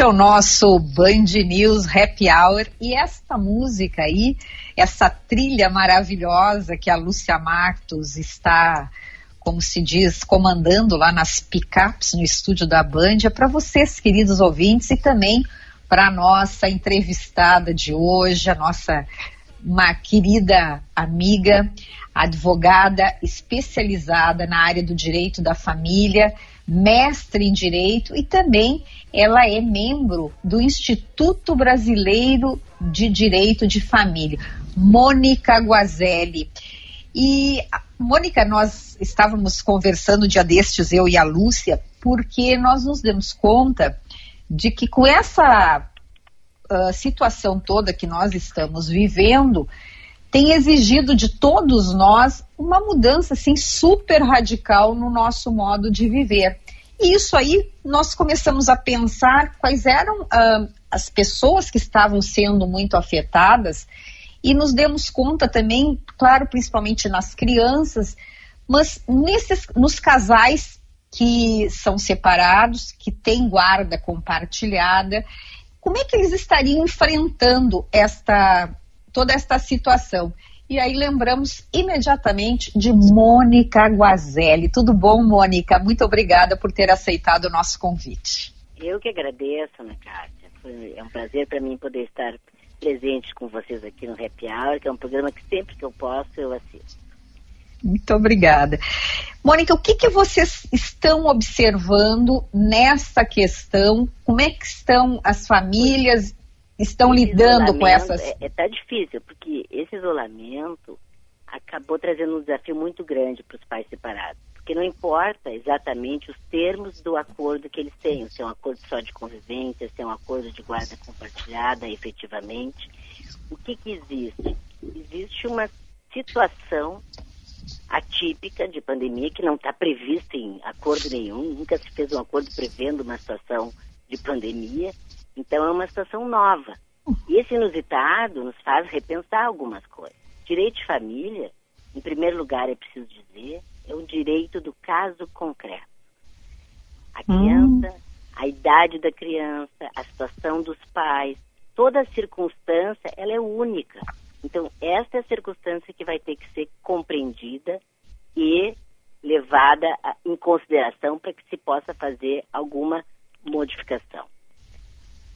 Este é o nosso Band News Happy Hour e esta música aí, essa trilha maravilhosa que a Lúcia Matos está, como se diz, comandando lá nas picapes no estúdio da Band, é para vocês, queridos ouvintes, e também para a nossa entrevistada de hoje, a nossa uma querida amiga, advogada especializada na área do direito da família, mestre em direito e também ela é membro do Instituto Brasileiro de Direito de Família, Mônica Guazelli. E, Mônica, nós estávamos conversando dia destes, eu e a Lúcia, porque nós nos demos conta de que com essa uh, situação toda que nós estamos vivendo, tem exigido de todos nós uma mudança assim super radical no nosso modo de viver. E isso aí nós começamos a pensar quais eram uh, as pessoas que estavam sendo muito afetadas e nos demos conta também, claro, principalmente nas crianças, mas nesses, nos casais que são separados, que têm guarda compartilhada, como é que eles estariam enfrentando esta toda esta situação. E aí lembramos imediatamente de Mônica Guazelli. Tudo bom, Mônica? Muito obrigada por ter aceitado o nosso convite. Eu que agradeço, Ana Cássia. É um prazer para mim poder estar presente com vocês aqui no Happy Hour, que é um programa que sempre que eu posso eu assisto. Muito obrigada. Mônica, o que, que vocês estão observando nessa questão? Como é que estão as famílias estão esse lidando com essas. É, é, tá difícil, porque esse isolamento acabou trazendo um desafio muito grande para os pais separados. Porque não importa exatamente os termos do acordo que eles têm, se é um acordo só de convivência, se é um acordo de guarda compartilhada, efetivamente. O que, que existe? Existe uma situação atípica de pandemia que não está prevista em acordo nenhum, nunca se fez um acordo prevendo uma situação de pandemia então é uma situação nova. E esse inusitado nos faz repensar algumas coisas. Direito de família, em primeiro lugar, é preciso dizer, é o direito do caso concreto. A criança, hum. a idade da criança, a situação dos pais, toda circunstância, ela é única. Então, esta é a circunstância que vai ter que ser compreendida e levada em consideração para que se possa fazer alguma modificação.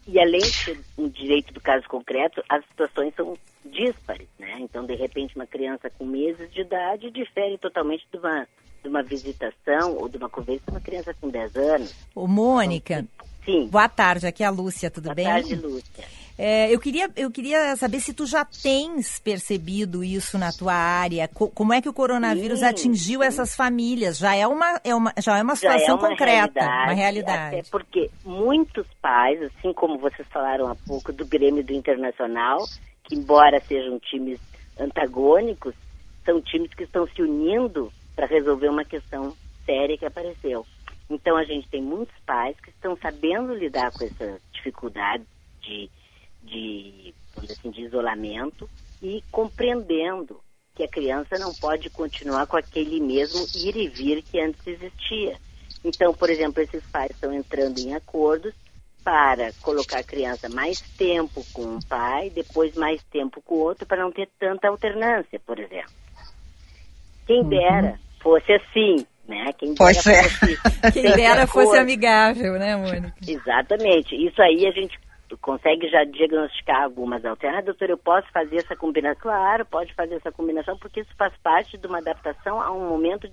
E além de ser um direito do caso concreto, as situações são díspares, né? Então, de repente, uma criança com meses de idade difere totalmente de uma, de uma visitação ou de uma conversa de uma criança com 10 anos. Ô, Mônica. Então, sim. Boa tarde, aqui é a Lúcia, tudo Boa bem? Boa tarde, Lúcia. É, eu, queria, eu queria saber se tu já tens percebido isso na tua área. Co como é que o coronavírus sim, atingiu sim. essas famílias? Já é uma, é uma, já é uma situação é uma concreta, realidade, uma realidade. Até porque muitos pais, assim como vocês falaram há pouco do Grêmio do Internacional, que embora sejam times antagônicos, são times que estão se unindo para resolver uma questão séria que apareceu. Então a gente tem muitos pais que estão sabendo lidar com essa dificuldade de de, assim, de isolamento e compreendendo que a criança não pode continuar com aquele mesmo ir e vir que antes existia. Então, por exemplo, esses pais estão entrando em acordos para colocar a criança mais tempo com um pai, depois mais tempo com o outro, para não ter tanta alternância, por exemplo. Quem uhum. dera fosse assim, né? Quem dera, fosse, Quem dera fosse amigável, né, Mônica? Exatamente. Isso aí a gente consegue já diagnosticar algumas alternativas. Ah, doutor, eu posso fazer essa combinação? Claro, pode fazer essa combinação, porque isso faz parte de uma adaptação a um momento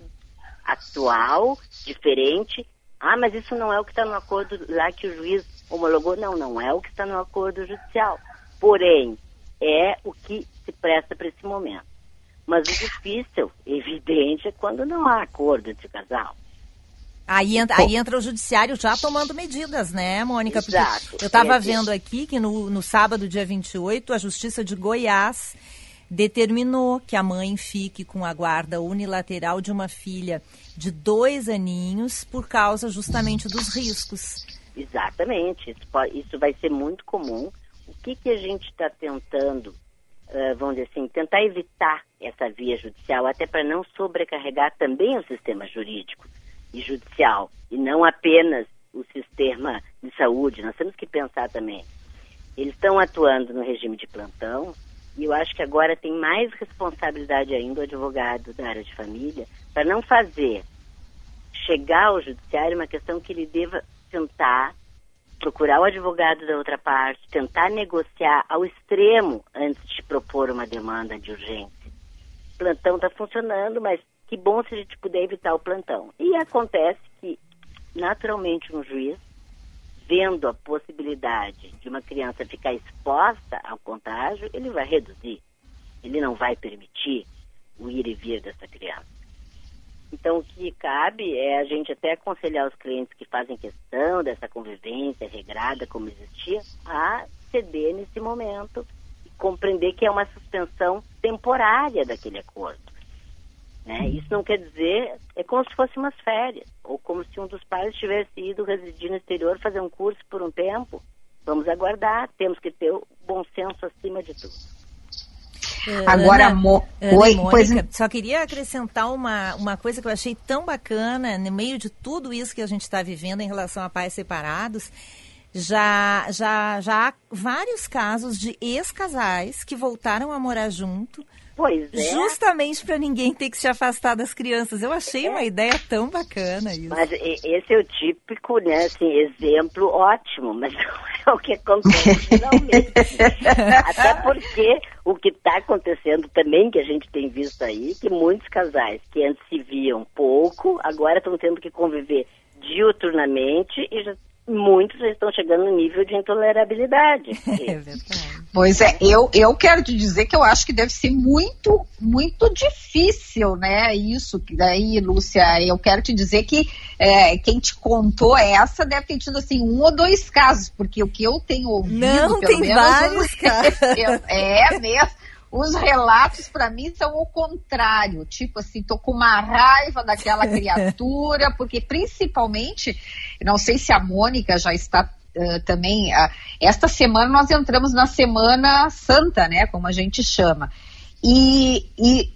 atual, diferente. Ah, mas isso não é o que está no acordo lá que o juiz homologou. Não, não é o que está no acordo judicial. Porém, é o que se presta para esse momento. Mas o difícil, evidente, é quando não há acordo o casal. Aí, aí entra o judiciário já tomando medidas, né, Mônica? Exato. eu estava vendo aqui que no, no sábado, dia 28, a Justiça de Goiás determinou que a mãe fique com a guarda unilateral de uma filha de dois aninhos por causa justamente dos riscos. Exatamente. Isso, pode, isso vai ser muito comum. O que, que a gente está tentando, uh, vamos dizer assim, tentar evitar essa via judicial, até para não sobrecarregar também o sistema jurídico e judicial, e não apenas o sistema de saúde, nós temos que pensar também. Eles estão atuando no regime de plantão e eu acho que agora tem mais responsabilidade ainda o advogado da área de família para não fazer chegar ao judiciário uma questão que ele deva tentar procurar o advogado da outra parte, tentar negociar ao extremo antes de propor uma demanda de urgência. O plantão está funcionando, mas que bom se a gente puder evitar o plantão. E acontece que, naturalmente, um juiz, vendo a possibilidade de uma criança ficar exposta ao contágio, ele vai reduzir. Ele não vai permitir o ir e vir dessa criança. Então, o que cabe é a gente até aconselhar os clientes que fazem questão dessa convivência regrada como existia, a ceder nesse momento e compreender que é uma suspensão temporária daquele acordo. Né? Isso não quer dizer, é como se fosse umas férias, ou como se um dos pais tivesse ido residir no exterior fazer um curso por um tempo. Vamos aguardar, temos que ter o bom senso acima de tudo. Agora, Ana, Mo... Ana Oi, Mônica, pois... só queria acrescentar uma, uma coisa que eu achei tão bacana, no meio de tudo isso que a gente está vivendo em relação a pais separados, já, já, já há vários casos de ex-casais que voltaram a morar junto, Pois é. Justamente para ninguém ter que se afastar das crianças. Eu achei é. uma ideia tão bacana isso. Mas esse é o típico, né, assim, exemplo ótimo, mas não é o que acontece finalmente. Até porque o que está acontecendo também, que a gente tem visto aí, que muitos casais que antes se viam pouco, agora estão tendo que conviver diuturnamente e já muitos estão chegando no nível de intolerabilidade. É verdade. Pois é, eu, eu quero te dizer que eu acho que deve ser muito, muito difícil, né? Isso, que daí, Lúcia, eu quero te dizer que é, quem te contou essa deve ter tido assim um ou dois casos, porque o que eu tenho ouvido, Não, pelo tem menos, vários casos. é mesmo. Os relatos para mim são o contrário, tipo assim, tô com uma raiva daquela criatura, porque principalmente, não sei se a Mônica já está uh, também, uh, esta semana nós entramos na Semana Santa, né, como a gente chama, e, e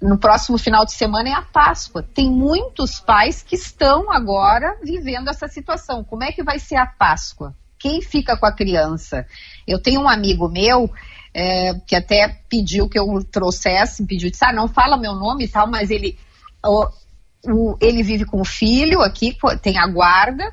no próximo final de semana é a Páscoa. Tem muitos pais que estão agora vivendo essa situação. Como é que vai ser a Páscoa? Quem fica com a criança? Eu tenho um amigo meu é, que até pediu que eu trouxesse, pediu, disse, ah, não fala meu nome e tal, mas ele, o, o, ele vive com o filho aqui, tem a guarda,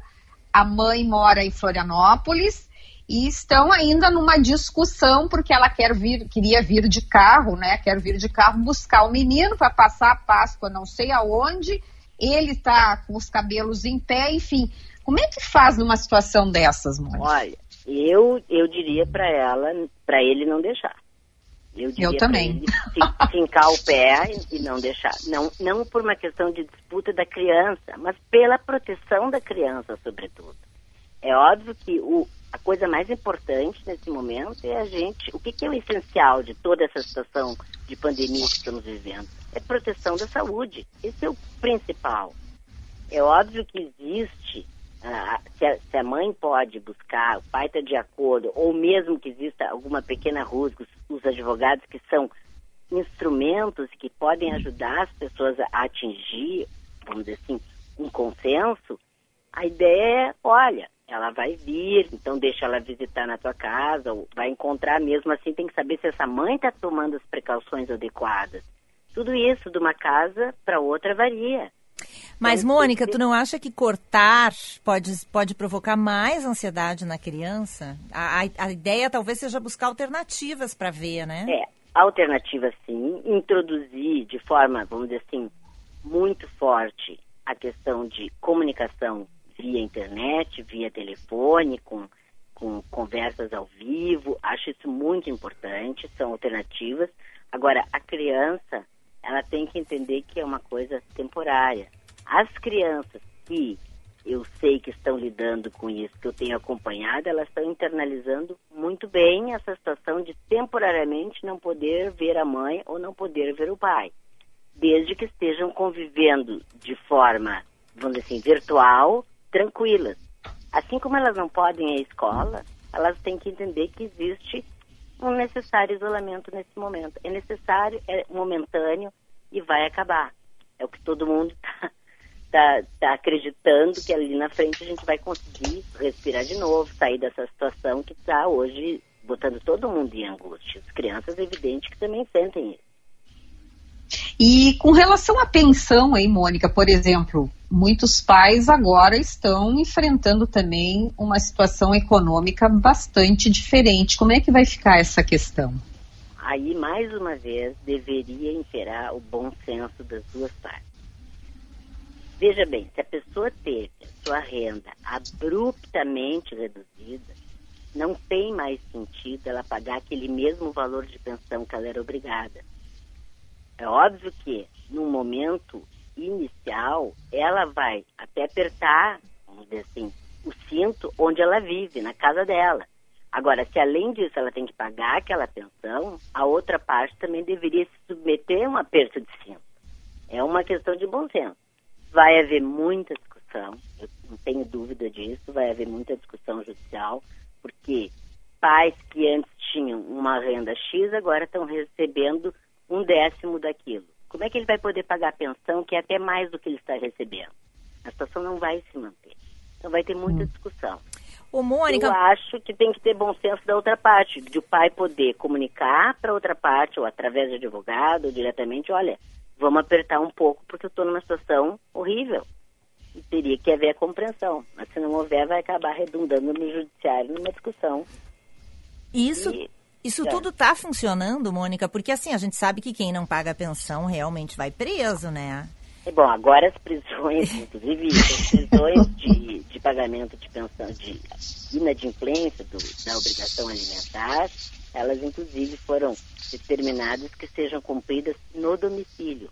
a mãe mora em Florianópolis e estão ainda numa discussão porque ela quer vir, queria vir de carro, né? Quer vir de carro buscar o menino para passar a Páscoa, não sei aonde. Ele está com os cabelos em pé, enfim. Como é que faz numa situação dessas, mãe? Olha, eu, eu diria para ela, para ele não deixar. Eu, eu também. Ele fincar o pé e não deixar. Não, não por uma questão de disputa da criança, mas pela proteção da criança, sobretudo. É óbvio que o, a coisa mais importante nesse momento é a gente. O que, que é o essencial de toda essa situação de pandemia que estamos vivendo? É proteção da saúde. Esse é o principal. É óbvio que existe ah, se, a, se, a, mãe pode buscar, o pai está de acordo, ou mesmo que exista alguma pequena rusga, os, os, advogados que são instrumentos que podem ajudar as pessoas a atingir, vamos dizer assim, um consenso, a ideia é, olha, ela vai vir, então deixa ela visitar na tua casa, ou vai encontrar mesmo assim, tem que saber se essa mãe está tomando as precauções adequadas. Tudo isso de uma casa para outra varia. Mas, então, Mônica, tu não acha que cortar pode, pode provocar mais ansiedade na criança? A, a, a ideia talvez seja buscar alternativas para ver, né? É, alternativa sim. Introduzir de forma, vamos dizer assim, muito forte a questão de comunicação via internet, via telefone, com, com conversas ao vivo. Acho isso muito importante, são alternativas. Agora, a criança, ela tem que entender que é uma coisa temporária as crianças que eu sei que estão lidando com isso, que eu tenho acompanhado, elas estão internalizando muito bem essa situação de temporariamente não poder ver a mãe ou não poder ver o pai, desde que estejam convivendo de forma, vamos dizer assim, virtual, tranquilas. Assim como elas não podem ir à escola, elas têm que entender que existe um necessário isolamento nesse momento. É necessário, é momentâneo e vai acabar. É o que todo mundo está está tá acreditando que ali na frente a gente vai conseguir respirar de novo, sair dessa situação que está hoje botando todo mundo em angústia. As crianças, é evidente que também sentem isso. E com relação à pensão aí, Mônica, por exemplo, muitos pais agora estão enfrentando também uma situação econômica bastante diferente. Como é que vai ficar essa questão? Aí, mais uma vez, deveria imperar o bom senso das duas partes. Veja bem, se a pessoa teve a sua renda abruptamente reduzida, não tem mais sentido ela pagar aquele mesmo valor de pensão que ela era obrigada. É óbvio que, no momento inicial, ela vai até apertar, vamos dizer assim, o cinto onde ela vive, na casa dela. Agora, se além disso ela tem que pagar aquela pensão, a outra parte também deveria se submeter a um aperto de cinto. É uma questão de bom senso. Vai haver muita discussão, eu não tenho dúvida disso, vai haver muita discussão judicial, porque pais que antes tinham uma renda X agora estão recebendo um décimo daquilo. Como é que ele vai poder pagar a pensão, que é até mais do que ele está recebendo? A situação não vai se manter. Então vai ter muita hum. discussão. Ô, Mônica... Eu acho que tem que ter bom senso da outra parte, de o pai poder comunicar para outra parte, ou através de advogado, ou diretamente, olha, vamos apertar um pouco porque eu estou numa situação horrível. E teria que haver a compreensão. Mas se não houver, vai acabar redundando no judiciário numa discussão. Isso, e, isso é. tudo está funcionando, Mônica? Porque assim, a gente sabe que quem não paga a pensão realmente vai preso, né? É bom, agora as prisões, inclusive as prisões de, de pagamento de pensão, de inadimplência do, da obrigação alimentar, elas inclusive foram determinadas que sejam cumpridas no domicílio.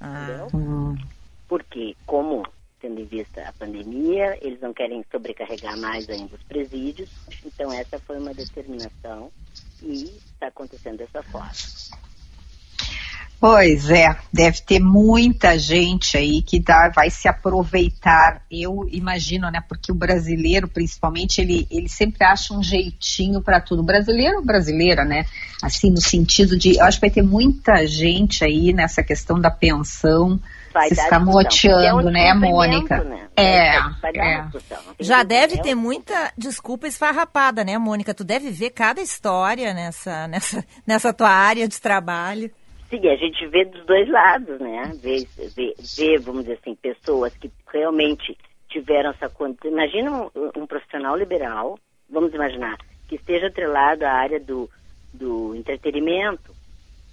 Ah. Entendeu? Hum. Porque, como tendo em vista a pandemia, eles não querem sobrecarregar mais ainda os presídios, então essa foi uma determinação e está acontecendo dessa forma. Pois é, deve ter muita gente aí que dá, vai se aproveitar. Eu imagino, né? Porque o brasileiro, principalmente, ele, ele sempre acha um jeitinho para tudo. Brasileiro ou brasileira, né? Assim, no sentido de. Eu acho que vai ter muita gente aí nessa questão da pensão. Vai se escamoteando, é né, Mônica? Né? É, é. Já deve ter muita desculpa esfarrapada, né, Mônica? Tu deve ver cada história nessa, nessa, nessa tua área de trabalho. Sim, a gente vê dos dois lados, né? Vê, vê, vê vamos dizer assim, pessoas que realmente tiveram essa condição. Imagina um, um, profissional liberal, vamos imaginar, que esteja atrelado à área do, do entretenimento.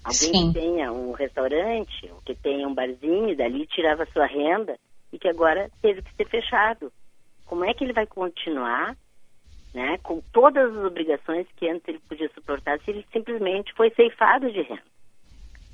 Alguém Sim. que tenha um restaurante, ou que tenha um barzinho, e dali tirava sua renda, e que agora teve que ser fechado. Como é que ele vai continuar né, com todas as obrigações que antes ele podia suportar se ele simplesmente foi ceifado de renda?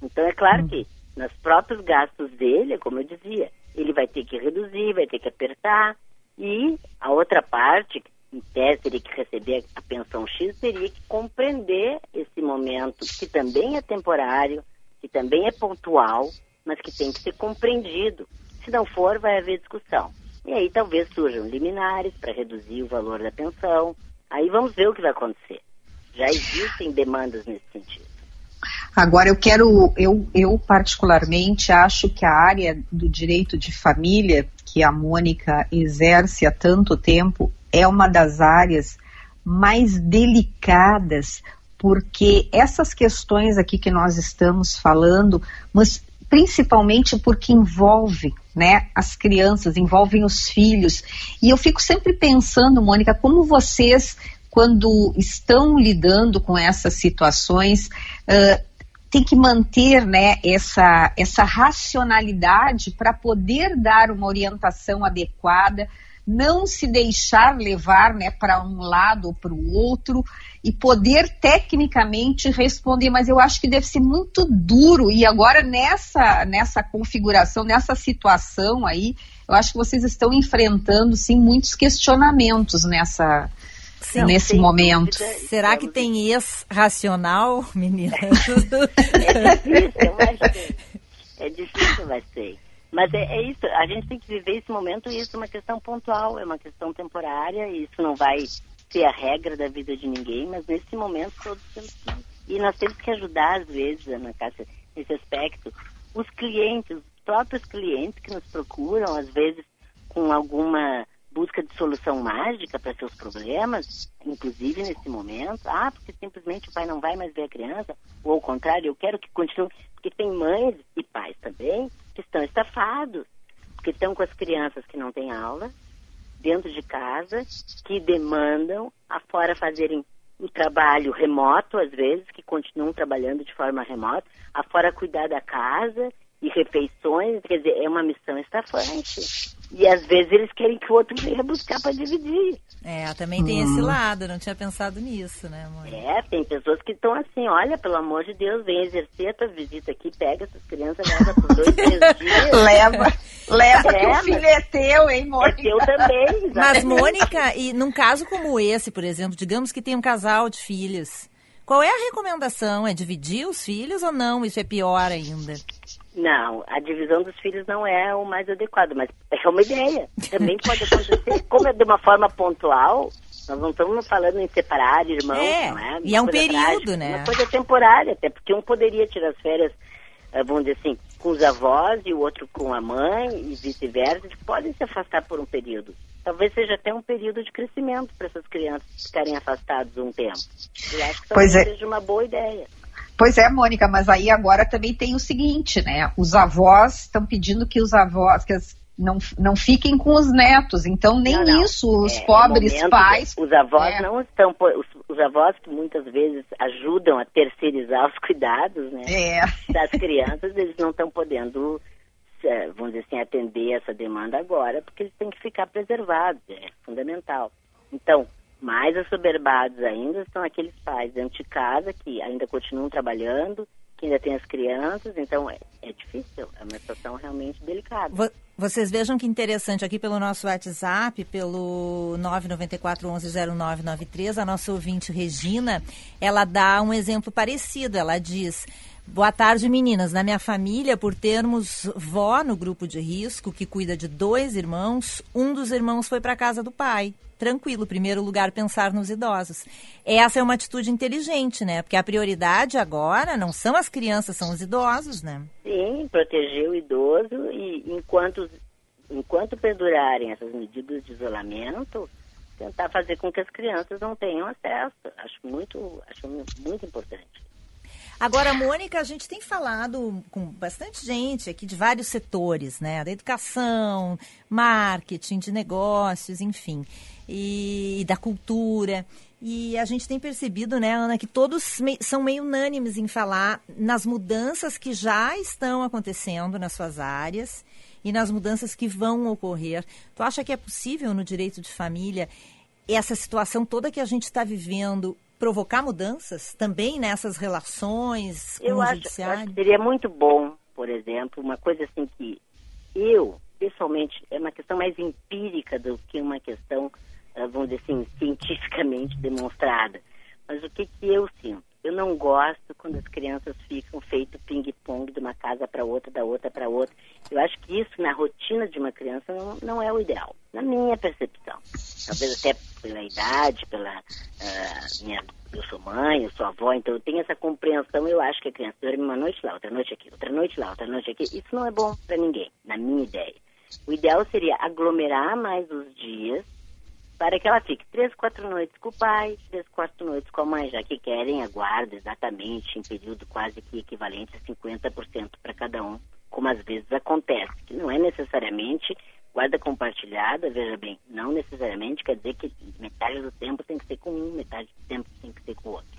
Então é claro que nos próprios gastos dele, como eu dizia, ele vai ter que reduzir, vai ter que apertar, e a outra parte, em tese teria que receber a pensão X, teria que compreender esse momento, que também é temporário, que também é pontual, mas que tem que ser compreendido. Se não for, vai haver discussão. E aí talvez surjam liminares para reduzir o valor da pensão. Aí vamos ver o que vai acontecer. Já existem demandas nesse sentido. Agora, eu quero, eu, eu particularmente acho que a área do direito de família, que a Mônica exerce há tanto tempo, é uma das áreas mais delicadas, porque essas questões aqui que nós estamos falando, mas principalmente porque envolve né, as crianças, envolvem os filhos. E eu fico sempre pensando, Mônica, como vocês, quando estão lidando com essas situações, uh, tem que manter né, essa, essa racionalidade para poder dar uma orientação adequada, não se deixar levar né, para um lado ou para o outro e poder tecnicamente responder. Mas eu acho que deve ser muito duro. E agora, nessa, nessa configuração, nessa situação aí, eu acho que vocês estão enfrentando sim muitos questionamentos nessa, Sim, nesse momento. Será que tem ex-racional, menina? é difícil, mas é difícil, mas sei. Mas é, é, isso, a gente tem que viver esse momento e isso é uma questão pontual, é uma questão temporária, e isso não vai ser a regra da vida de ninguém, mas nesse momento todos temos que. E nós temos que ajudar, às vezes, Ana Cássia, nesse aspecto, os clientes, próprios clientes que nos procuram, às vezes com alguma busca de solução mágica para seus problemas, inclusive nesse momento. Ah, porque simplesmente o pai não vai mais ver a criança, ou ao contrário, eu quero que continue. Porque tem mães e pais também que estão estafados, porque estão com as crianças que não têm aula, dentro de casa, que demandam afora fazerem o trabalho remoto, às vezes, que continuam trabalhando de forma remota, afora cuidar da casa e refeições, quer dizer, é uma missão estafante. E às vezes eles querem que o outro venha buscar para dividir. É, também tem esse lado, não tinha pensado nisso, né, amor? É, tem pessoas que estão assim, olha, pelo amor de Deus, vem exercer a tua visita aqui, pega essas crianças, leva por dois, três dias. leva, leva é, que o filho é teu, hein, Mônica? É teu também, exatamente. Mas, Mônica, e num caso como esse, por exemplo, digamos que tem um casal de filhos, qual é a recomendação? É dividir os filhos ou não? Isso é pior ainda? Não, a divisão dos filhos não é o mais adequado, mas é uma ideia. Também pode acontecer, como é de uma forma pontual, nós não estamos falando em separar irmãos, é, não é? e é um período, trágica, né? Uma coisa temporária, até porque um poderia tirar as férias, eh, vamos dizer assim, com os avós e o outro com a mãe e vice-versa, eles podem se afastar por um período. Talvez seja até um período de crescimento para essas crianças ficarem afastados um tempo. Eu acho que talvez é. seja uma boa ideia. Pois é, Mônica, mas aí agora também tem o seguinte, né? Os avós estão pedindo que os avós, que as, não, não fiquem com os netos, então nem não, não. isso os é, pobres pais. Os avós é. não estão, os, os, avós que muitas vezes ajudam a terceirizar os cuidados, né? É. Das crianças, eles não estão podendo, é, vamos dizer assim, atender essa demanda agora, porque eles têm que ficar preservados, é fundamental. Então, mais assoberbados ainda são aqueles pais dentro de casa que ainda continuam trabalhando, que ainda têm as crianças, então é, é difícil, é uma situação realmente delicada. Vocês vejam que interessante aqui pelo nosso WhatsApp, pelo 994 110993, a nossa ouvinte Regina, ela dá um exemplo parecido. Ela diz: Boa tarde, meninas. Na minha família, por termos vó no grupo de risco, que cuida de dois irmãos, um dos irmãos foi para casa do pai tranquilo, primeiro lugar pensar nos idosos. Essa é uma atitude inteligente, né? Porque a prioridade agora não são as crianças, são os idosos, né? Sim, proteger o idoso e enquanto, enquanto perdurarem essas medidas de isolamento, tentar fazer com que as crianças não tenham acesso. Acho muito, acho muito importante. Agora, Mônica, a gente tem falado com bastante gente aqui de vários setores, né? Da educação, marketing, de negócios, enfim e, da cultura. E a gente tem percebido, né, Ana, que todos são meio unânimes em falar nas mudanças que já estão acontecendo nas suas áreas e nas mudanças que vão ocorrer. Tu acha que é possível no direito de família essa situação toda que a gente está vivendo provocar mudanças também nessas relações com eu o acho, judiciário? Eu acho que seria muito bom, por exemplo, uma coisa assim que eu, pessoalmente, é uma questão mais empírica do que uma questão eh, vamos dizer assim, cientificamente demonstrada. Mas o que, que eu sinto? Eu não gosto quando as crianças ficam feito ping-pong de uma casa para outra, da outra para outra. Eu acho que isso na rotina de uma criança não, não, é o ideal, na minha percepção. Talvez até pela idade, pela uh, minha, eu sou mãe, eu sou avó, então eu tenho essa compreensão. Eu acho que a criança dorme uma noite lá, outra noite aqui, outra noite lá, outra noite aqui. Isso não é bom para ninguém, na minha ideia. O ideal seria aglomerar mais os dias para que ela fique três, quatro noites com o pai, três, quatro noites com a mãe, já que querem a guarda exatamente em período quase que equivalente a 50% para cada um, como às vezes acontece, que não é necessariamente guarda compartilhada, veja bem, não necessariamente quer dizer que metade do tempo tem que ser com um, metade do tempo tem que ser com o outro.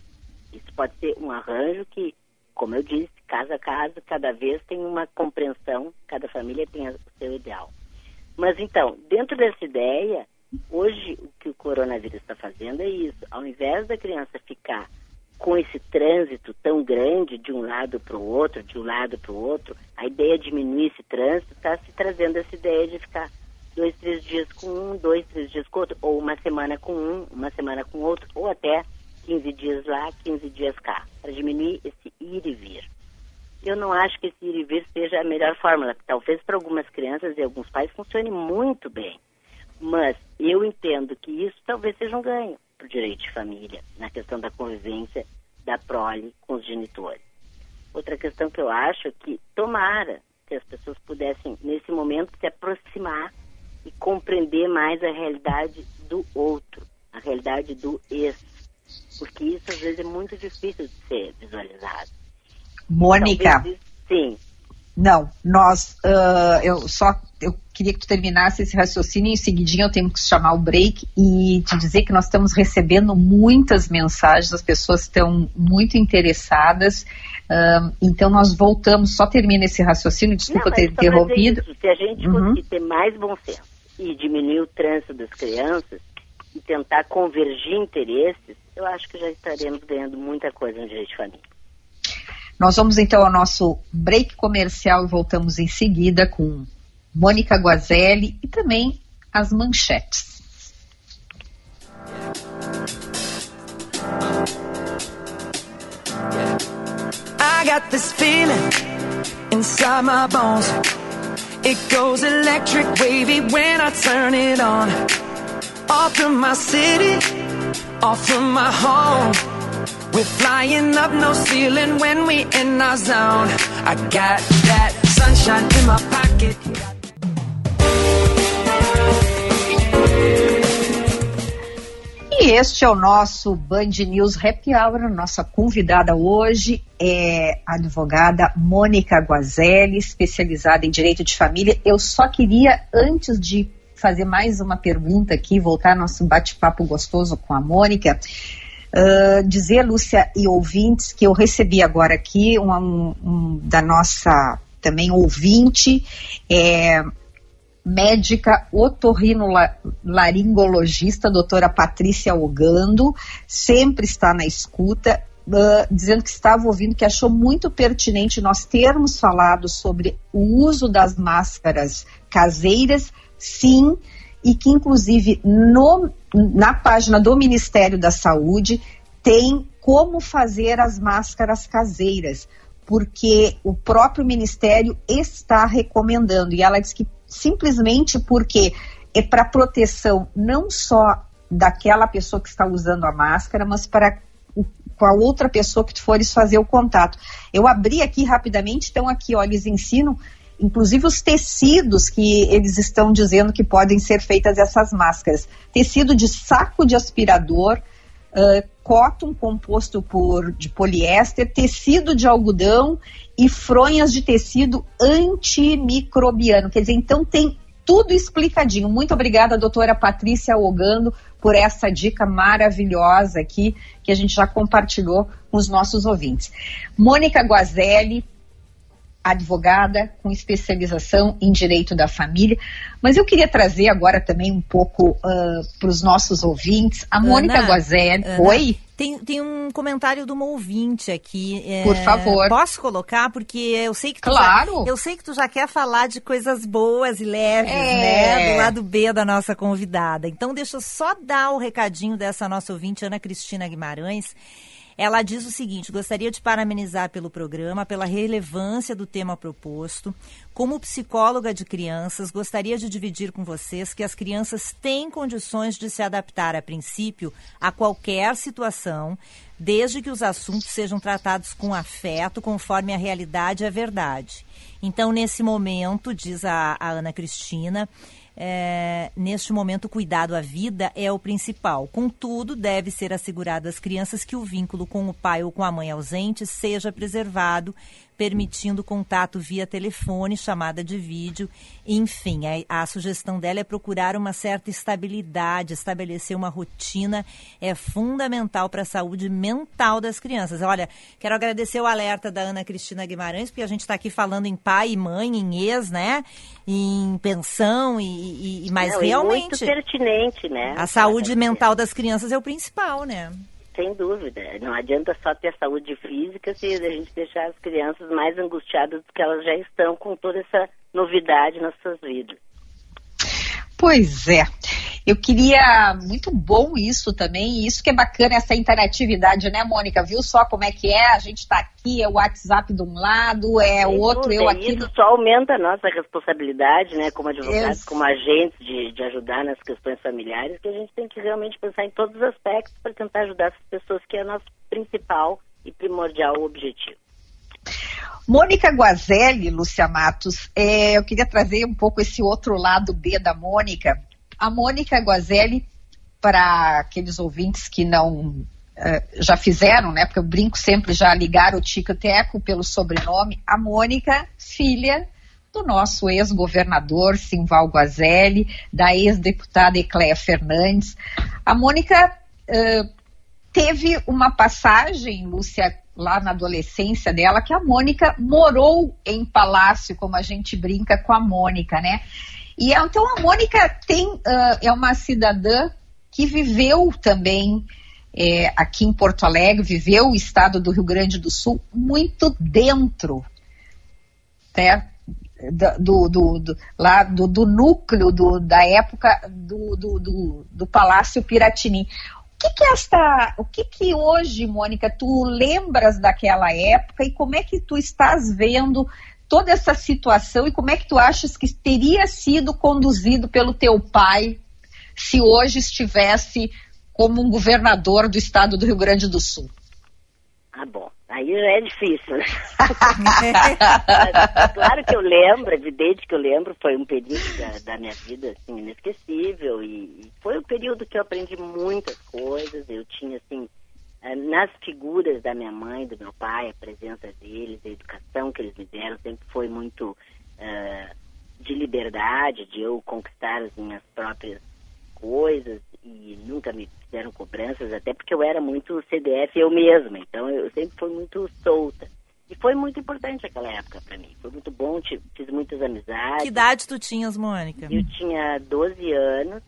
Isso pode ser um arranjo que, como eu disse, casa a casa, cada vez tem uma compreensão, cada família tem o seu ideal. Mas então, dentro dessa ideia, Hoje, o que o coronavírus está fazendo é isso. Ao invés da criança ficar com esse trânsito tão grande de um lado para o outro, de um lado para o outro, a ideia de diminuir esse trânsito está se trazendo essa ideia de ficar dois, três dias com um, dois, três dias com outro, ou uma semana com um, uma semana com outro, ou até 15 dias lá, 15 dias cá, para diminuir esse ir e vir. Eu não acho que esse ir e vir seja a melhor fórmula. Talvez para algumas crianças e alguns pais funcione muito bem. Mas eu entendo que isso talvez seja um ganho para o direito de família, na questão da convivência da prole com os genitores. Outra questão que eu acho é que, tomara, que as pessoas pudessem, nesse momento, se aproximar e compreender mais a realidade do outro, a realidade do ex. Porque isso, às vezes, é muito difícil de ser visualizado. Mônica. Sim. Não, nós, uh, eu só, eu queria que tu terminasse esse raciocínio e em seguidinho eu tenho que chamar o break e te dizer que nós estamos recebendo muitas mensagens, as pessoas estão muito interessadas, uh, então nós voltamos, só termina esse raciocínio, desculpa Não, ter interrompido. Isso, se a gente uhum. conseguir ter mais bom senso e diminuir o trânsito das crianças e tentar convergir interesses, eu acho que já estaremos ganhando muita coisa no direito de família. Nós vamos então ao nosso break comercial e voltamos em seguida com Mônica Guazelli e também as manchetes. I got this feeling inside my bones. It goes electric wavy when I turn it on. Off from my city, off from my home. We're flying up no ceiling when we in our zone. I got that sunshine in my pocket. E este é o nosso Band News Happy Hour. Nossa convidada hoje é a advogada Mônica Guazelli, especializada em direito de família. Eu só queria, antes de fazer mais uma pergunta aqui, voltar nosso bate-papo gostoso com a Mônica, Uh, dizer, Lúcia e ouvintes, que eu recebi agora aqui um, um, um da nossa também ouvinte, é, médica otorrinolaringologista, doutora Patrícia Ogando, sempre está na escuta, uh, dizendo que estava ouvindo, que achou muito pertinente nós termos falado sobre o uso das máscaras caseiras, sim, e que inclusive no, na página do Ministério da Saúde tem como fazer as máscaras caseiras, porque o próprio Ministério está recomendando. E ela diz que simplesmente porque é para proteção não só daquela pessoa que está usando a máscara, mas para com a outra pessoa que tu fores fazer o contato. Eu abri aqui rapidamente, então aqui, ó, eles ensinam inclusive os tecidos que eles estão dizendo que podem ser feitas essas máscaras. Tecido de saco de aspirador, uh, cotton composto por, de poliéster, tecido de algodão e fronhas de tecido antimicrobiano. Quer dizer, então tem tudo explicadinho. Muito obrigada, doutora Patrícia Ogando, por essa dica maravilhosa aqui que a gente já compartilhou com os nossos ouvintes. Mônica Guazelli, advogada com especialização em direito da família. Mas eu queria trazer agora também um pouco uh, para os nossos ouvintes. A Ana, Mônica Guazelli. Oi? Tem, tem um comentário de uma ouvinte aqui. É, Por favor. Posso colocar? Porque eu sei que tu claro. já, eu sei que tu já quer falar de coisas boas e leves, é. né? Do lado B da nossa convidada. Então deixa eu só dar o recadinho dessa nossa ouvinte, Ana Cristina Guimarães. Ela diz o seguinte: gostaria de parabenizar pelo programa, pela relevância do tema proposto. Como psicóloga de crianças, gostaria de dividir com vocês que as crianças têm condições de se adaptar, a princípio, a qualquer situação, desde que os assuntos sejam tratados com afeto, conforme a realidade e a verdade. Então, nesse momento, diz a, a Ana Cristina, é, neste momento, o cuidado à vida é o principal. Contudo, deve ser assegurado às crianças que o vínculo com o pai ou com a mãe ausente seja preservado, permitindo contato via telefone, chamada de vídeo. Enfim, a, a, sugestão dela é procurar uma certa estabilidade, estabelecer uma rotina é fundamental para a saúde mental das crianças. Olha, quero agradecer o alerta da Ana Cristina Guimarães, porque a gente está aqui falando em pai e mãe, em ex, né? Em pensão e, e mas Não, realmente. muito pertinente, né? A saúde mental das crianças é o principal, né? Sem dúvida. Não adianta só ter saúde física se a gente deixar as crianças mais angustiadas do que elas já estão com toda essa novidade nas suas vidas. Pois é. Eu queria, muito bom isso também, isso que é bacana, essa interatividade, né, Mônica? Viu só como é que é? A gente está aqui, é o WhatsApp de um lado, é o outro, eu aqui. Isso só aumenta a nossa responsabilidade, né, como advogados, como agentes de, de ajudar nas questões familiares, que a gente tem que realmente pensar em todos os aspectos para tentar ajudar essas pessoas, que é o nosso principal e primordial objetivo. Mônica Guazelli, Lúcia Matos, é, eu queria trazer um pouco esse outro lado B da Mônica. A Mônica Guazelli, para aqueles ouvintes que não uh, já fizeram, né? Porque eu brinco sempre já ligar o Tico Teco pelo sobrenome, a Mônica, filha do nosso ex-governador Simval Guazelli, da ex-deputada Ecléia Fernandes. A Mônica uh, teve uma passagem, Lúcia, lá na adolescência dela, que a Mônica morou em palácio, como a gente brinca com a Mônica, né? E então a Mônica tem, uh, é uma cidadã que viveu também é, aqui em Porto Alegre, viveu o estado do Rio Grande do Sul muito dentro né, do, do, do, lá do, do núcleo do, da época do, do, do, Palácio Piratini. Que, que esta, o que que hoje, Mônica, tu lembras daquela época e como é que tu estás vendo toda essa situação e como é que tu achas que teria sido conduzido pelo teu pai se hoje estivesse como um governador do estado do Rio Grande do Sul? Ah, bom. Aí é difícil, né? claro que eu lembro, evidente que eu lembro, foi um período da, da minha vida, assim, inesquecível e, e, foi um período que eu aprendi muitas coisas, eu tinha, assim, nas figuras da minha mãe, do meu pai, a presença deles, a educação que eles me deram sempre foi muito uh, de liberdade, de eu conquistar as minhas próprias coisas e nunca me fizeram cobranças, até porque eu era muito CDF eu mesma, então eu sempre fui muito solta. E foi muito importante aquela época para mim. Foi muito bom, fiz muitas amizades. Que idade tu tinhas, Mônica? Eu tinha 12 anos,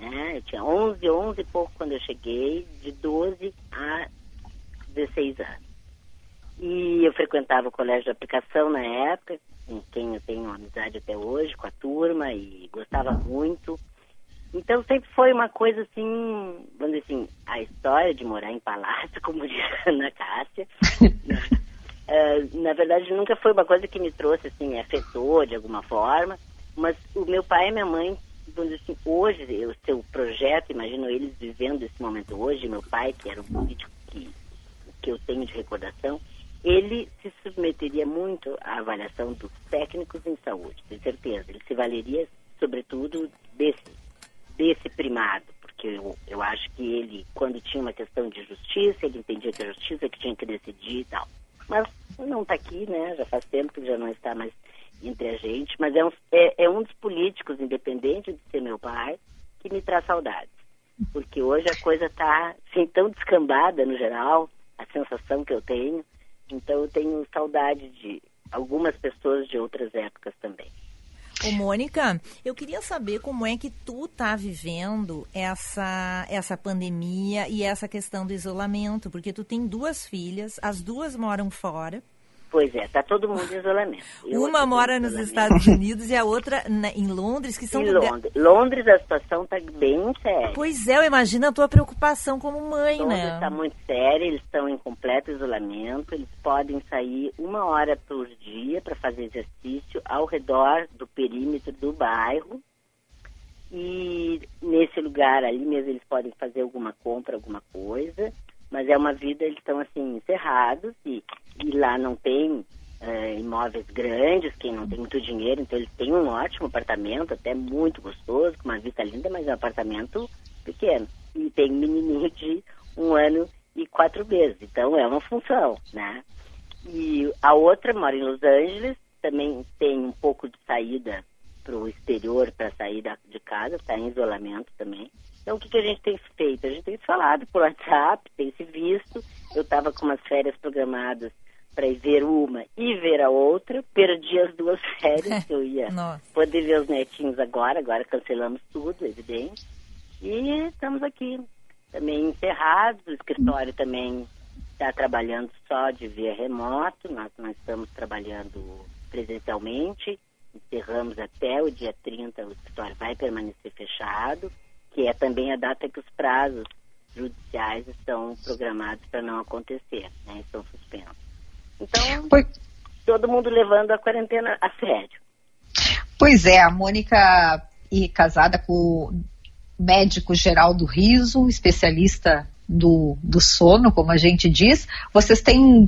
né? Eu tinha 11, 11 e pouco quando eu cheguei, de 12 a 16 anos. E eu frequentava o colégio de aplicação na época, com quem eu tenho amizade até hoje, com a turma, e gostava muito. Então sempre foi uma coisa assim, vamos dizer assim, a história de morar em palácio, como diz a Ana Cássia, uh, na verdade nunca foi uma coisa que me trouxe assim, afetou de alguma forma, mas o meu pai e minha mãe, vamos dizer assim, hoje, o seu projeto, imagino eles vivendo esse momento hoje, meu pai, que era um político que, que eu tenho de recordação, ele se submeteria muito à avaliação dos técnicos em saúde, tenho certeza. Ele se valeria, sobretudo, desse desse primado, porque eu, eu acho que ele, quando tinha uma questão de justiça, ele entendia que a justiça que tinha que decidir e tal. Mas não está aqui, né? Já faz tempo que já não está mais entre a gente, mas é um, é, é um dos políticos, independente de ser meu pai, que me traz saudades. Porque hoje a coisa está assim, tão descambada no geral, a sensação que eu tenho. Então eu tenho saudade de algumas pessoas de outras épocas também. Ô, Mônica, eu queria saber como é que tu tá vivendo essa, essa pandemia e essa questão do isolamento, porque tu tem duas filhas, as duas moram fora. Pois é, tá todo mundo em isolamento. Eu Uma mora nos Estados Unidos e a outra na, em Londres, que são em Londres. Londres a situação tá bem séria. Pois é, eu imagino a tua preocupação como mãe, Londres né? está muito séria, eles estão em completo isolamento, eles podem sair uma hora por dia para fazer exercício ao redor do perímetro do bairro. E nesse lugar ali mesmo eles podem fazer alguma compra, alguma coisa mas é uma vida, eles estão assim, encerrados e, e lá não tem é, imóveis grandes, quem não tem muito dinheiro, então eles têm um ótimo apartamento, até muito gostoso, com uma vista linda, mas é um apartamento pequeno. E tem um menininho de um ano e quatro meses, então é uma função, né? E a outra mora em Los Angeles, também tem um pouco de saída para o exterior, para sair da, de casa, está em isolamento também. Então, o que, que a gente tem feito? A gente tem falado por WhatsApp, tem se visto. Eu estava com umas férias programadas para ir ver uma e ver a outra. Perdi as duas férias, que eu ia poder ver os netinhos agora. Agora cancelamos tudo, evidente. E estamos aqui, também encerrados. O escritório também está trabalhando só de via remoto. Nós não estamos trabalhando presencialmente. Encerramos até o dia 30, o escritório vai permanecer fechado que é também a data que os prazos judiciais estão programados para não acontecer, né? Estão suspensos. Então, pois... todo mundo levando a quarentena a sério. Pois é, a Mônica e casada com o médico Geraldo Riso, especialista do, do sono, como a gente diz. Vocês têm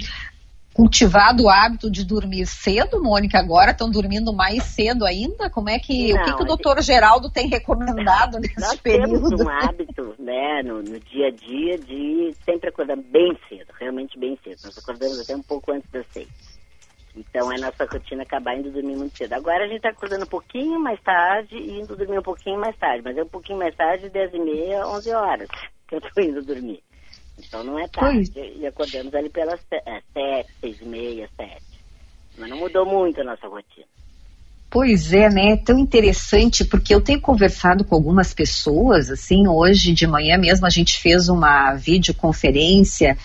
cultivado o hábito de dormir cedo, Mônica, agora estão dormindo mais cedo ainda? Como é que, Não, o que, que o doutor Geraldo tem recomendado nesse nós período? Nós temos um hábito, né, no, no, dia a dia de sempre acordar bem cedo, realmente bem cedo. Nós acordamos até um pouco antes das seis. Então é nossa rotina acabar indo dormir muito cedo. Agora a gente está acordando um pouquinho mais tarde e indo dormir um pouquinho mais tarde, mas é um pouquinho mais tarde, dez e meia, onze horas que eu estou indo dormir. Então não é tarde. Pois. E acordamos ali pelas é, sete, seis e meia, sete. Mas não mudou muito a nossa rotina. Pois é, né? É tão interessante, porque eu tenho conversado com algumas pessoas, assim, hoje de manhã mesmo a gente fez uma videoconferência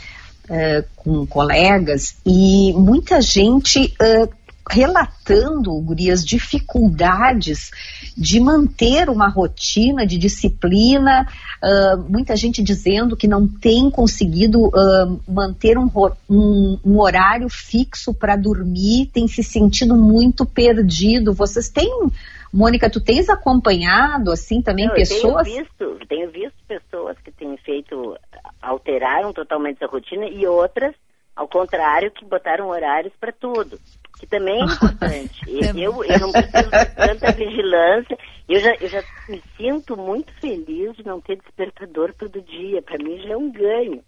uh, com colegas e muita gente uh, relatando, Gurias, dificuldades de manter uma rotina de disciplina, uh, muita gente dizendo que não tem conseguido uh, manter um, um, um, horário fixo para dormir, tem se sentido muito perdido. Vocês têm, Mônica, tu tens acompanhado assim também Não, pessoas? Eu tenho visto, tenho visto pessoas que têm feito, alteraram totalmente a rotina e outras, ao contrário, que botaram horários para tudo que também é importante. eu, eu não preciso de tanta vigilância. Eu já, eu já me sinto muito feliz de não ter despertador todo dia. Para mim já é um ganho.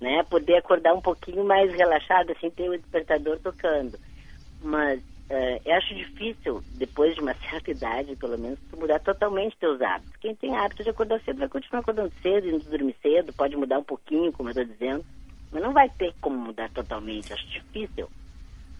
Né? Poder acordar um pouquinho mais relaxado, assim, ter o despertador tocando. Mas uh, eu acho difícil, depois de uma certa idade, pelo menos, mudar totalmente teus hábitos. Quem tem hábito de acordar cedo vai continuar acordando cedo, indo dormir cedo, pode mudar um pouquinho, como eu estou dizendo, mas não vai ter como mudar totalmente, acho difícil.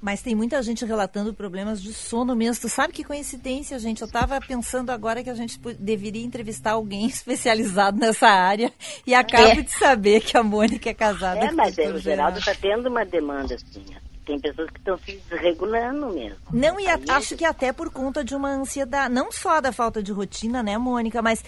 Mas tem muita gente relatando problemas de sono mesmo. Tu sabe que coincidência, gente? Eu estava pensando agora que a gente deveria entrevistar alguém especializado nessa área e acabo é. de saber que a Mônica é casada é, com mas o, o Geraldo está tendo uma demanda assim. Tem pessoas que estão se desregulando mesmo. Não, e a, acho que até por conta de uma ansiedade, não só da falta de rotina, né, Mônica, mas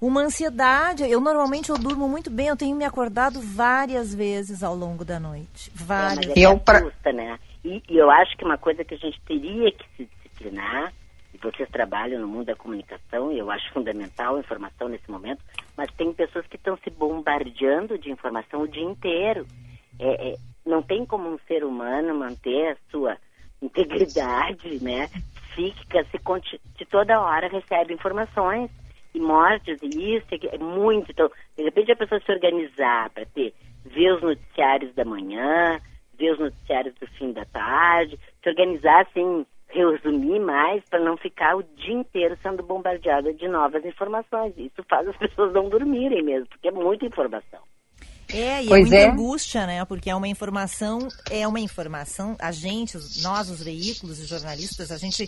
uma ansiedade. Eu normalmente eu durmo muito bem, eu tenho me acordado várias vezes ao longo da noite. Várias. É, mas é eu pra... Custa, né? E, e, eu acho que uma coisa que a gente teria que se disciplinar, e vocês trabalham no mundo da comunicação, e eu acho fundamental a informação nesse momento, mas tem pessoas que estão se bombardeando de informação o dia inteiro. É, é, não tem como um ser humano manter a sua integridade, né, psíquica, se, se toda hora recebe informações e mortes e isso, é muito. Então, de repente a pessoa se organizar para ter, ver os noticiários da manhã, ver os noticiários do fim da tarde, se organizar assim, resumir mais para não ficar o dia inteiro sendo bombardeada de novas informações. Isso faz as pessoas não dormirem mesmo, porque é muita informação. É, e é pois é muita é. angústia, né? Porque é uma informação, é uma informação, a gente, nós, os veículos, os jornalistas, a gente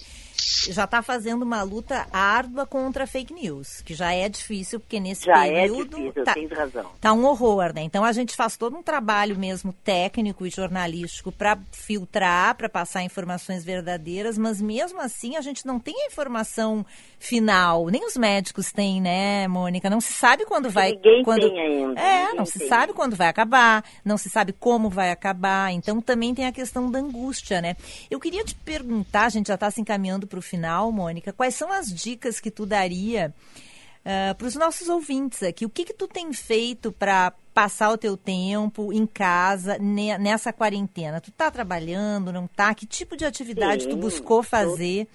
já está fazendo uma luta árdua contra fake news, que já é difícil, porque nesse já é período. É difícil, tá, razão. Tá um horror, né? Então a gente faz todo um trabalho mesmo técnico e jornalístico para filtrar, para passar informações verdadeiras, mas mesmo assim a gente não tem a informação final, nem os médicos têm, né, Mônica? Não se sabe quando vai. Ninguém quando... tem ainda. É, não se tem. sabe quando vai acabar, não se sabe como vai acabar. Então também tem a questão da angústia, né? Eu queria te perguntar, a gente já está se encaminhando para o final, Mônica, quais são as dicas que tu daria uh, ah, para os nossos ouvintes aqui? O que, que tu tem feito para passar o teu tempo em casa nessa quarentena? Tu está trabalhando, não está? Que tipo de atividade Sim, tu buscou fazer?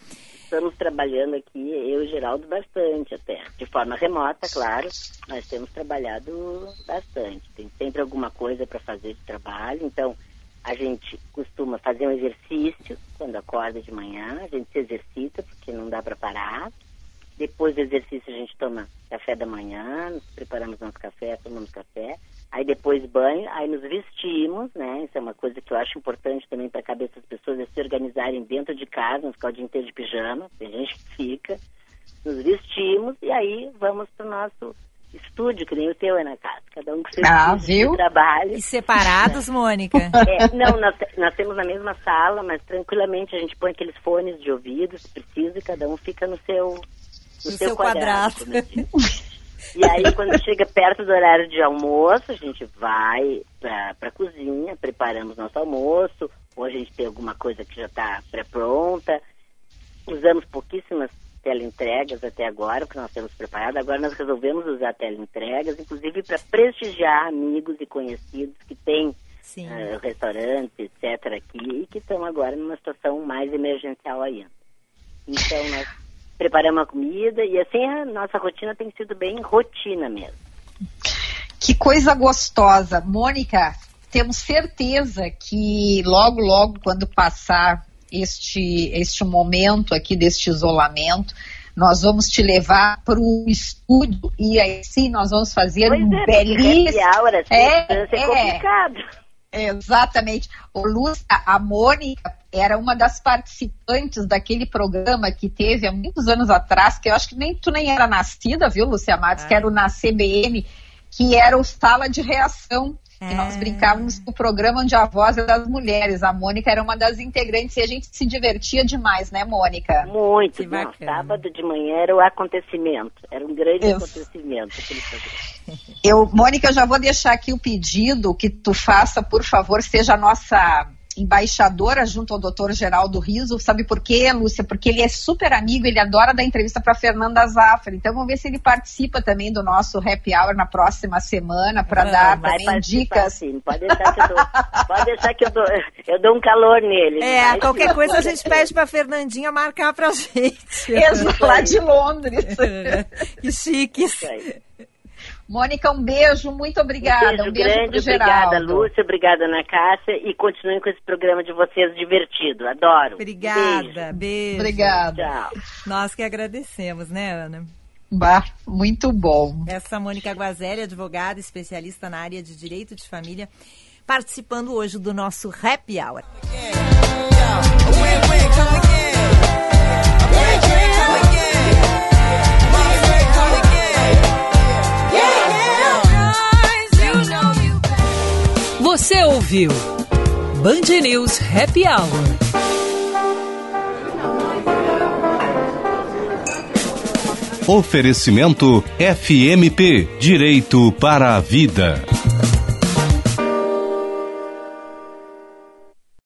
Estamos trabalhando aqui, eu e Geraldo, bastante até. De forma remota, claro, mas temos trabalhado bastante. Tem sempre alguma coisa para fazer de trabalho, então a gente costuma fazer um exercício quando acorda de manhã, a gente se exercita porque não dá para parar. Depois do exercício a gente toma café da manhã, nos preparamos nosso café, tomamos café. Aí depois banho, aí nos vestimos, né? Isso é uma coisa que eu acho importante também para a cabeça das pessoas, é se organizarem dentro de casa, não ficar o dia inteiro de pijama, tem gente que fica. Nos vestimos e aí vamos para o nosso estúdio, que nem o teu, Ana Casa. Cada um com seu ah, viu? trabalho. E separados, Mônica? É, não, nós, nós temos na mesma sala, mas tranquilamente a gente põe aqueles fones de ouvido, se precisa, e cada um fica no seu, no, no seu, seu, quadrado. quadrado. e aí, quando chega perto do horário de almoço, a gente vai para a cozinha, preparamos nosso almoço, ou a gente tem alguma coisa que já está pré-pronta. Usamos pouquíssimas teleentregas até agora, que nós temos preparado. Agora nós resolvemos usar teleentregas, inclusive para prestigiar amigos e conhecidos que têm uh, restaurantes, etc., aqui, e que estão agora numa situação mais emergencial ainda. Então, nós preparamos a comida e assim a nossa rotina tem sido bem rotina mesmo. Que coisa gostosa. Mônica, temos certeza que logo, logo, quando passar este, este momento aqui deste isolamento, nós vamos te levar para o estúdio e aí sim nós vamos fazer pois um é, belíssimo. Horas, é, é, é complicado. Exatamente. O Lúcia, a Mônica era uma das participantes daquele programa que teve há muitos anos atrás, que eu acho que nem tu nem era nascida, viu, Lúcia Matos, ah. que era o na CBN, que era o Sala de Reação. É. nós brincávamos no programa onde a voz é das mulheres. A Mônica era uma das integrantes e a gente se divertia demais, né, Mônica? Muito. Que Não, sábado de manhã era o acontecimento. Era um grande Isso. acontecimento aquele programa. Eu, Mônica, eu já vou deixar aqui o pedido que tu faça, por favor, seja a nossa embaixadora junto ao doutor Geraldo Riso. Sabe por quê, Lúcia? Porque ele é super amigo, ele adora dar entrevista para Fernanda Zafra. Então vamos ver se ele participa também do nosso happy hour na próxima semana para dar também dicas. Sim. Pode deixar que eu dou, pode deixar que eu dou, eu dou um calor nele. É, qualquer coisa a gente pede para Fernandinha marcar para gente. Exato, lá de Londres. que chique. Mônica, um beijo, muito obrigada. Um beijo, um beijo grande, obrigada, Lúcia, obrigada, Ana Cássia, e continuem com esse programa de vocês divertido. Adoro. Obrigada, beijo. beijo. Obrigada. Tchau. Nós que agradecemos, né, Ana? Bah, muito bom. Essa Mônica Guazelli, advogada, especialista na área de direito de família, participando hoje do nosso Happy Hour. Você ouviu Band News Happy Hour. Oferecimento FMP Direito para a Vida.